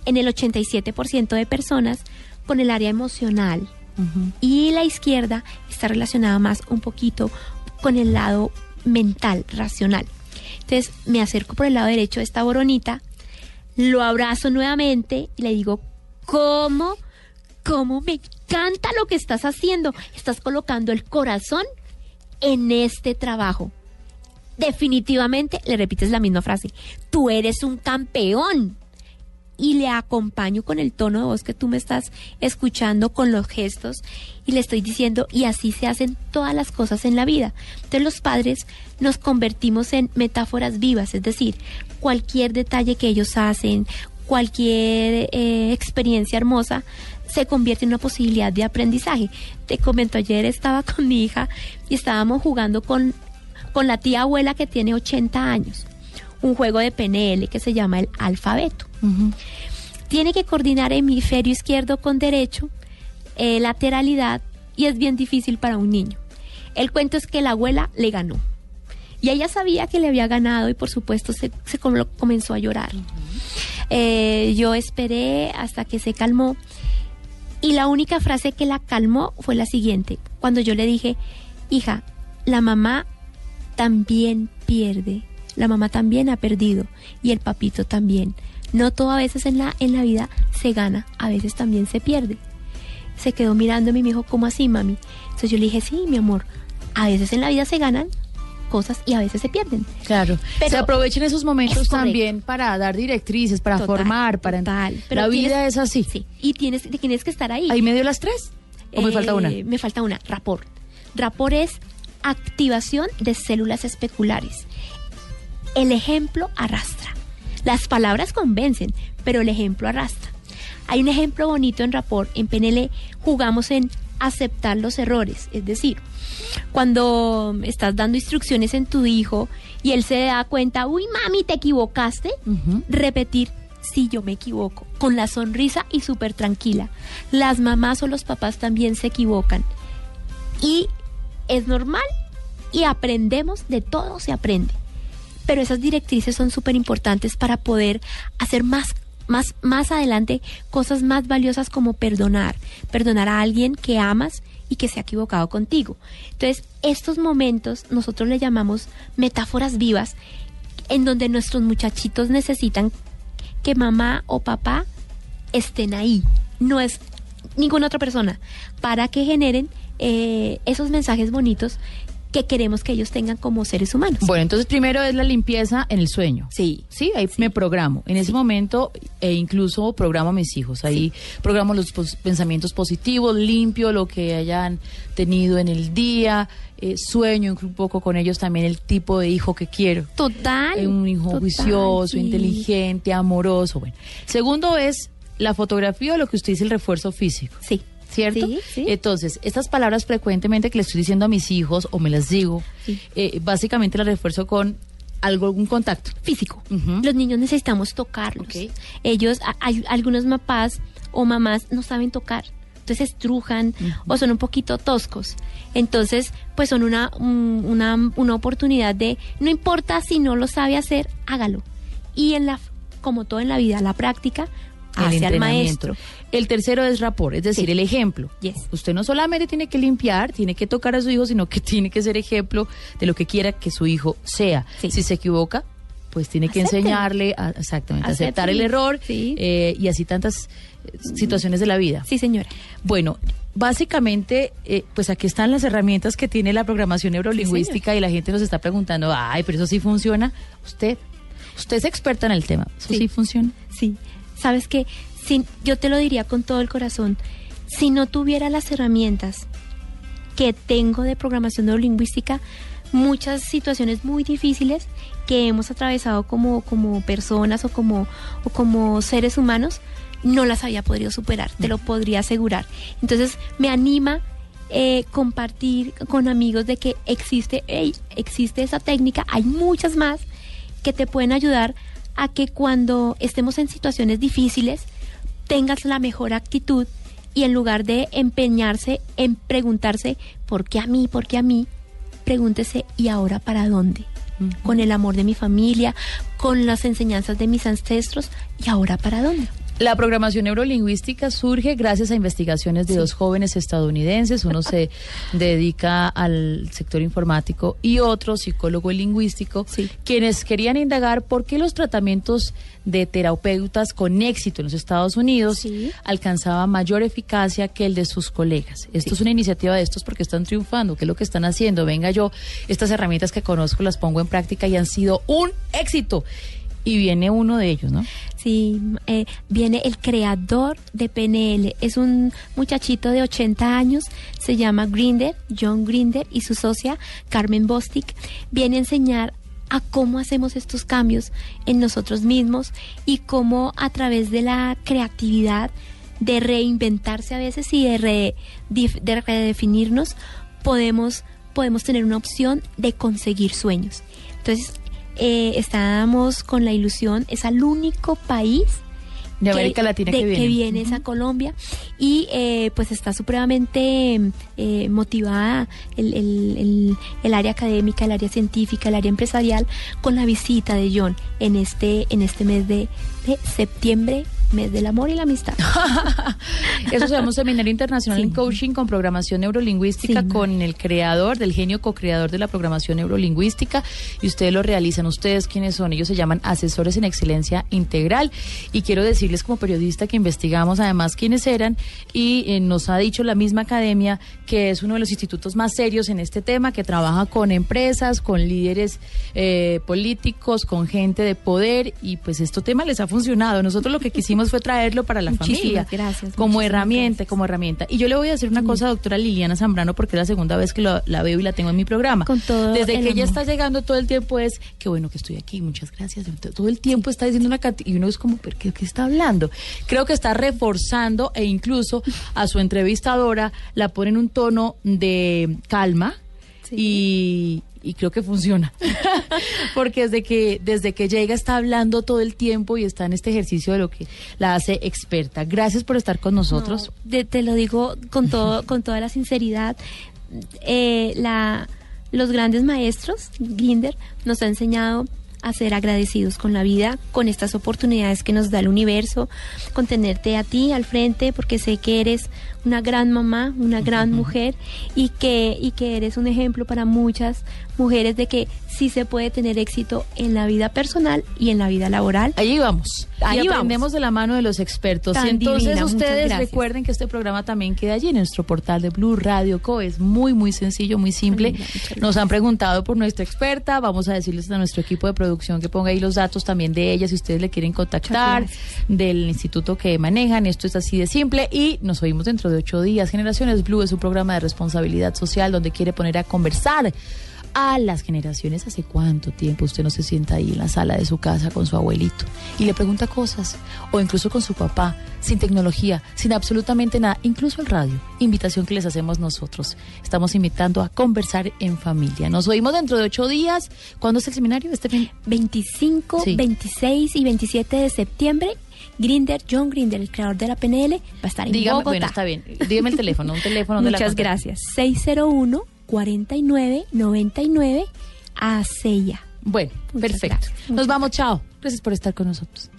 C: en el 87% de personas con el área emocional y la izquierda está relacionada más un poquito con el lado mental, racional. Entonces me acerco por el lado derecho de esta boronita, lo abrazo nuevamente y le digo, ¿cómo? ¿Cómo me encanta lo que estás haciendo? Estás colocando el corazón en este trabajo. Definitivamente le repites la misma frase, tú eres un campeón. Y le acompaño con el tono de voz que tú me estás escuchando, con los gestos, y le estoy diciendo, y así se hacen todas las cosas en la vida. Entonces los padres nos convertimos en metáforas vivas, es decir, cualquier detalle que ellos hacen, cualquier eh, experiencia hermosa, se convierte en una posibilidad de aprendizaje. Te comento, ayer estaba con mi hija y estábamos jugando con, con la tía abuela que tiene 80 años, un juego de PNL que se llama el alfabeto. Tiene que coordinar hemisferio izquierdo con derecho, eh, lateralidad, y es bien difícil para un niño. El cuento es que la abuela le ganó. Y ella sabía que le había ganado y por supuesto se, se com- comenzó a llorar. Eh, yo esperé hasta que se calmó y la única frase que la calmó fue la siguiente, cuando yo le dije, hija, la mamá también pierde, la mamá también ha perdido y el papito también. No todo a veces en la, en la vida se gana, a veces también se pierde. Se quedó mirándome y me dijo, ¿cómo así, mami? Entonces yo le dije, sí, mi amor, a veces en la vida se ganan cosas y a veces se pierden.
A: Claro.
C: Pero
A: se aprovechen esos momentos
C: es
A: también para dar directrices, para
C: Total,
A: formar, para
C: total.
A: la vida
C: tienes-
A: es así.
C: Sí, y tienes, tienes que estar ahí.
A: Ahí me dio las tres. ¿O me
C: Eh,
A: falta una?
C: Me falta una, rapor. Rapor es activación de células especulares. El ejemplo arrastra. Las palabras convencen, pero el ejemplo arrastra. Hay un ejemplo bonito en rapor. En PNL jugamos en aceptar los errores. Es decir, cuando estás dando instrucciones en tu hijo y él se da cuenta, uy, mami, te equivocaste, repetir, sí, yo me equivoco, con la sonrisa y súper tranquila. Las mamás o los papás también se equivocan. Y es normal y aprendemos, de todo se aprende. Pero esas directrices son súper importantes para poder hacer más, más, más adelante cosas más valiosas como perdonar, perdonar a alguien que amas y que se ha equivocado contigo. Entonces, estos momentos nosotros le llamamos metáforas vivas en donde nuestros muchachitos necesitan que mamá o papá estén ahí. No es ninguna otra persona para que generen eh, esos mensajes bonitos que queremos que ellos tengan como seres humanos.
A: Bueno, entonces primero es la limpieza en el sueño.
C: Sí.
A: Sí, ahí me programo. En ese momento, e incluso programo a mis hijos. Ahí programo los pos- pensamientos positivos, limpio lo que hayan tenido en el día, eh, sueño un poco con ellos también el tipo de hijo que quiero.
C: Total.
A: Eh, un hijo
C: total,
A: juicioso, inteligente, amoroso. Bueno. Segundo es la fotografía o lo que usted dice el refuerzo físico.
C: Sí.
A: ¿Cierto?
C: Sí, sí.
A: Entonces, estas palabras frecuentemente que le estoy diciendo a mis hijos o me las digo,
C: Sí.
A: eh, básicamente las refuerzo con algo, algún contacto.
C: Físico. Los niños necesitamos tocarlos. Ellos, a- hay algunos papás o mamás no saben tocar. Entonces estrujan o son un poquito toscos. Entonces, pues son una, un- una, una oportunidad de, no importa si no lo sabe hacer, hágalo. Y en la, como todo en la vida, la práctica hacia el maestro.
A: El tercero es rapport, es decir,
C: Sí.
A: el ejemplo.
C: Yes.
A: Usted no solamente tiene que limpiar, tiene que tocar a su hijo, sino que tiene que ser ejemplo de lo que quiera que su hijo sea.
C: Sí.
A: Si se equivoca, pues tiene que enseñarle a, exactamente, aceptar el error
C: Sí.
A: eh, y así tantas eh, situaciones de la vida.
C: Sí, señora.
A: Bueno, básicamente, eh, pues aquí están las herramientas que tiene la programación neurolingüística y la gente nos está preguntando, ay, pero eso sí funciona. Usted, usted es experta en el tema, ¿eso sí,
C: Sí.
A: funciona?
C: Sí. Sabes que si, yo te lo diría con todo el corazón. Si no tuviera las herramientas que tengo de programación neurolingüística, muchas situaciones muy difíciles que hemos atravesado como, como personas o como, o como seres humanos, no las había podido superar, te lo podría asegurar. Entonces me anima eh, compartir con amigos de que existe, existe esa técnica, hay muchas más que te pueden ayudar a que cuando estemos en situaciones difíciles tengas la mejor actitud y en lugar de empeñarse en preguntarse ¿por qué a mí? ¿por qué a mí? Pregúntese ¿y ahora para dónde? Con el amor de mi familia, con las enseñanzas de mis ancestros ¿y ahora para dónde?
A: La programación neurolingüística surge gracias a investigaciones de dos jóvenes estadounidenses. Uno se dedica al sector informático y otro psicólogo lingüístico,
C: Sí.
A: quienes querían indagar por qué los tratamientos de terapeutas con éxito en los Estados Unidos
C: Sí.
A: alcanzaban mayor eficacia que el de sus colegas. Esto es una iniciativa de estos porque están triunfando. ¿Qué es lo que están haciendo? Venga, yo estas herramientas que conozco las pongo en práctica y han sido un éxito. Y viene uno de ellos, ¿no?
C: Sí, eh, viene el creador de PNL. Es un muchachito de 80 años, se llama Grinder, John Grinder, y su socia Carmen Bostic. Viene a enseñar a cómo hacemos estos cambios en nosotros mismos y cómo a través de la creatividad, de reinventarse a veces y de, re- de redefinirnos, podemos, podemos tener una opción de conseguir sueños. Entonces, eh, estábamos con la ilusión, es el único país
A: De América Latina que viene.
C: es a Colombia y eh, pues está supremamente eh, motivada el, el- el- el área académica, el área científica, el área empresarial con la visita de John en este, en este mes de, de septiembre, mes del amor y la amistad.
A: Eso se llama un seminario internacional
C: Sí.
A: en coaching con programación neurolingüística
C: Sí,
A: con el creador, del genio co-creador de la programación neurolingüística y ustedes lo realizan. ¿Ustedes quiénes son? Ellos se llaman asesores en excelencia integral y quiero decirles como periodista que investigamos además quiénes eran y eh, nos ha dicho la misma academia que es uno de los institutos más serios en este tema, que trabaja con empresas, con líderes eh, políticos, con gente de poder y pues este tema les ha funcionado. Nosotros lo que quisimos fue traerlo para la
C: Muchísimas
A: familia
C: gracias,
A: como herramienta,
C: gracias.
A: como herramienta. Y yo le voy a decir una cosa, doctora Liliana Zambrano, porque es la segunda vez que lo- la veo y la tengo en mi programa.
C: Con todo
A: Desde
C: el
A: que ella está llegando todo el tiempo es, qué bueno que estoy aquí, muchas gracias. Todo el tiempo está diciendo una cantidad, y uno es como, ¿pero qué, qué está hablando? Creo que está reforzando e incluso a su entrevistadora la pone en un tono de calma y, y creo que funciona. Porque desde que, desde que llega está hablando todo el tiempo y está en este ejercicio de lo que la hace experta. Gracias por estar con nosotros.
C: No, de- te lo digo con todo, con toda la sinceridad. Eh, la, los grandes maestros, Grinder, nos ha enseñado a ser agradecidos con la vida, con estas oportunidades que nos da el universo, con tenerte a ti al frente, porque sé que eres una gran mamá, una gran mujer y que, y que eres un ejemplo para muchas mujeres de que sí se puede tener éxito en la vida personal y en la vida laboral.
A: Allí vamos.
C: Ahí
A: y
C: vamos.
A: aprendemos de la mano de los expertos.
C: Tan
A: y entonces
C: divina,
A: ustedes recuerden que este programa también queda allí en nuestro portal de Blue Radio Co. Es muy, muy sencillo, muy simple. Nos han preguntado por nuestra experta. Vamos a decirles a nuestro equipo de producción que ponga ahí los datos también de ella si ustedes le quieren contactar, del instituto que manejan. Esto es así de simple y nos oímos dentro de ocho días. Generaciones Blue es un programa de responsabilidad social donde quiere poner a conversar a las generaciones hace cuánto tiempo usted no se sienta ahí en la sala de su casa con su abuelito y le pregunta cosas o incluso con su papá sin tecnología, sin absolutamente nada, incluso el radio. Invitación que les hacemos nosotros. Estamos invitando a conversar en familia. Nos oímos dentro de ocho días. ¿Cuándo es el seminario? Este fin.
C: 25,
A: Sí.
C: 26 y 27 de septiembre, Grinder, John Grinder, el creador de la PNL, va a estar en
A: Dígame,
C: Bogotá.
A: bueno, está bien. Dígame el teléfono, un teléfono de la
C: Muchas gracias. 601 49 99 a Sella.
A: Bueno,
C: Muchas
A: perfecto. Nos vamos, chao. Gracias por estar con nosotros.